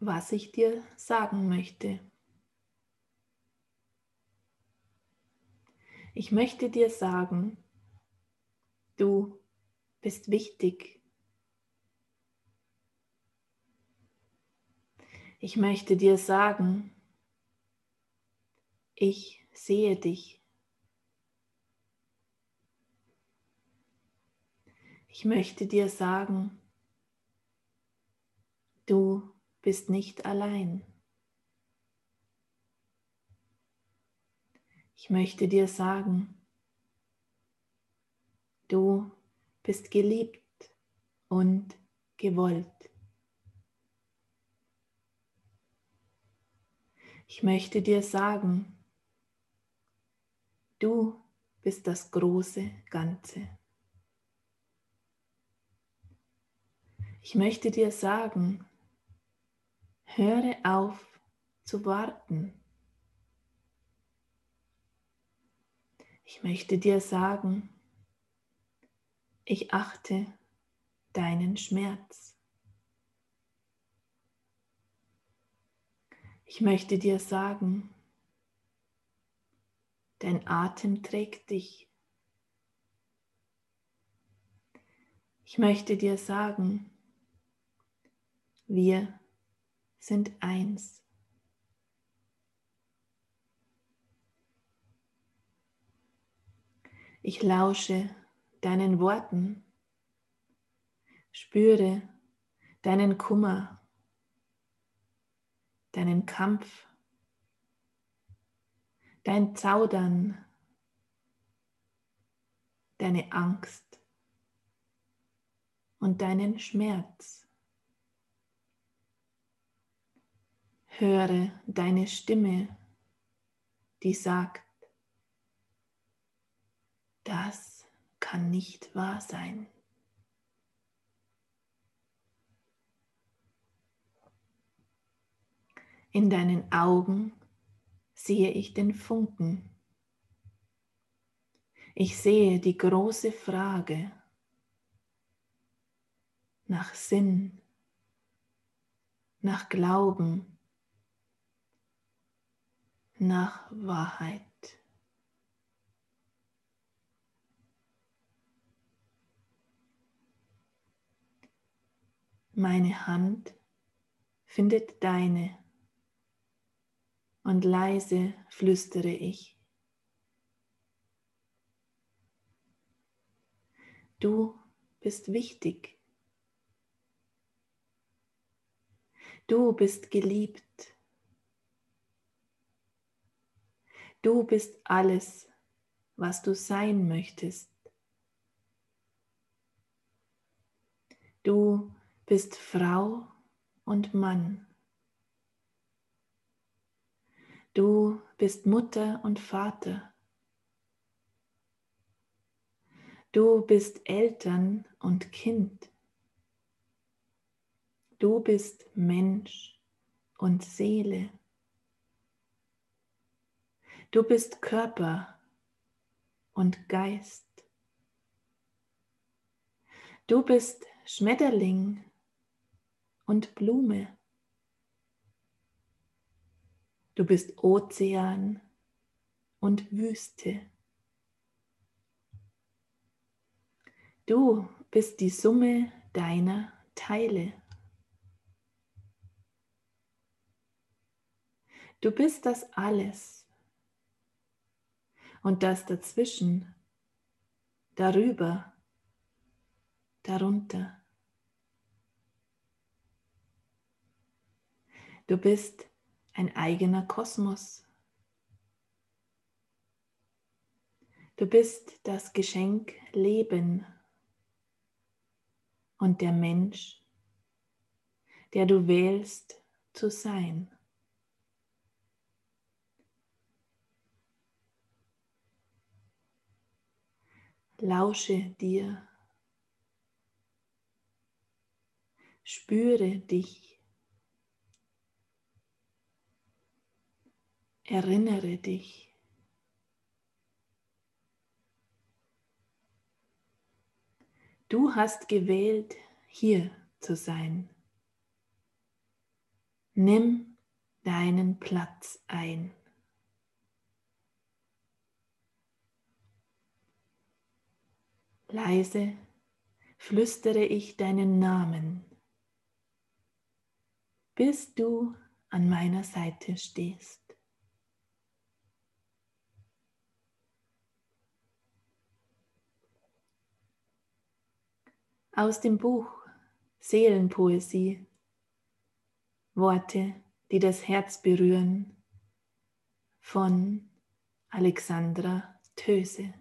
was ich dir sagen möchte. Ich möchte dir sagen, du bist wichtig. Ich möchte dir sagen, ich sehe dich. Ich möchte dir sagen, du bist nicht allein. Ich möchte dir sagen, du bist geliebt und gewollt. Ich möchte dir sagen, du bist das große Ganze. Ich möchte dir sagen, höre auf zu warten. Ich möchte dir sagen, ich achte deinen Schmerz. Ich möchte dir sagen, dein Atem trägt dich. Ich möchte dir sagen, wir sind eins. Ich lausche deinen Worten, spüre deinen Kummer, deinen Kampf, dein Zaudern, deine Angst und deinen Schmerz. Höre deine Stimme, die sagt, das kann nicht wahr sein. In deinen Augen sehe ich den Funken. Ich sehe die große Frage nach Sinn, nach Glauben, nach Wahrheit. Meine Hand findet deine und leise flüstere ich. Du bist wichtig. Du bist geliebt. Du bist alles, was du sein möchtest. Du bist Frau und Mann. Du bist Mutter und Vater. Du bist Eltern und Kind. Du bist Mensch und Seele. Du bist Körper und Geist. Du bist Schmetterling und Blume. Du bist Ozean und Wüste. Du bist die Summe deiner Teile. Du bist das alles und das dazwischen, darüber, darunter. Du bist ein eigener Kosmos. Du bist das Geschenk Leben und der Mensch, der du wählst zu sein. Lausche dir. Spüre dich. Erinnere dich. Du hast gewählt, hier zu sein. Nimm deinen Platz ein. Leise flüstere ich deinen Namen, bis du an meiner Seite stehst. Aus dem Buch Seelenpoesie Worte, die das Herz berühren von Alexandra Töse.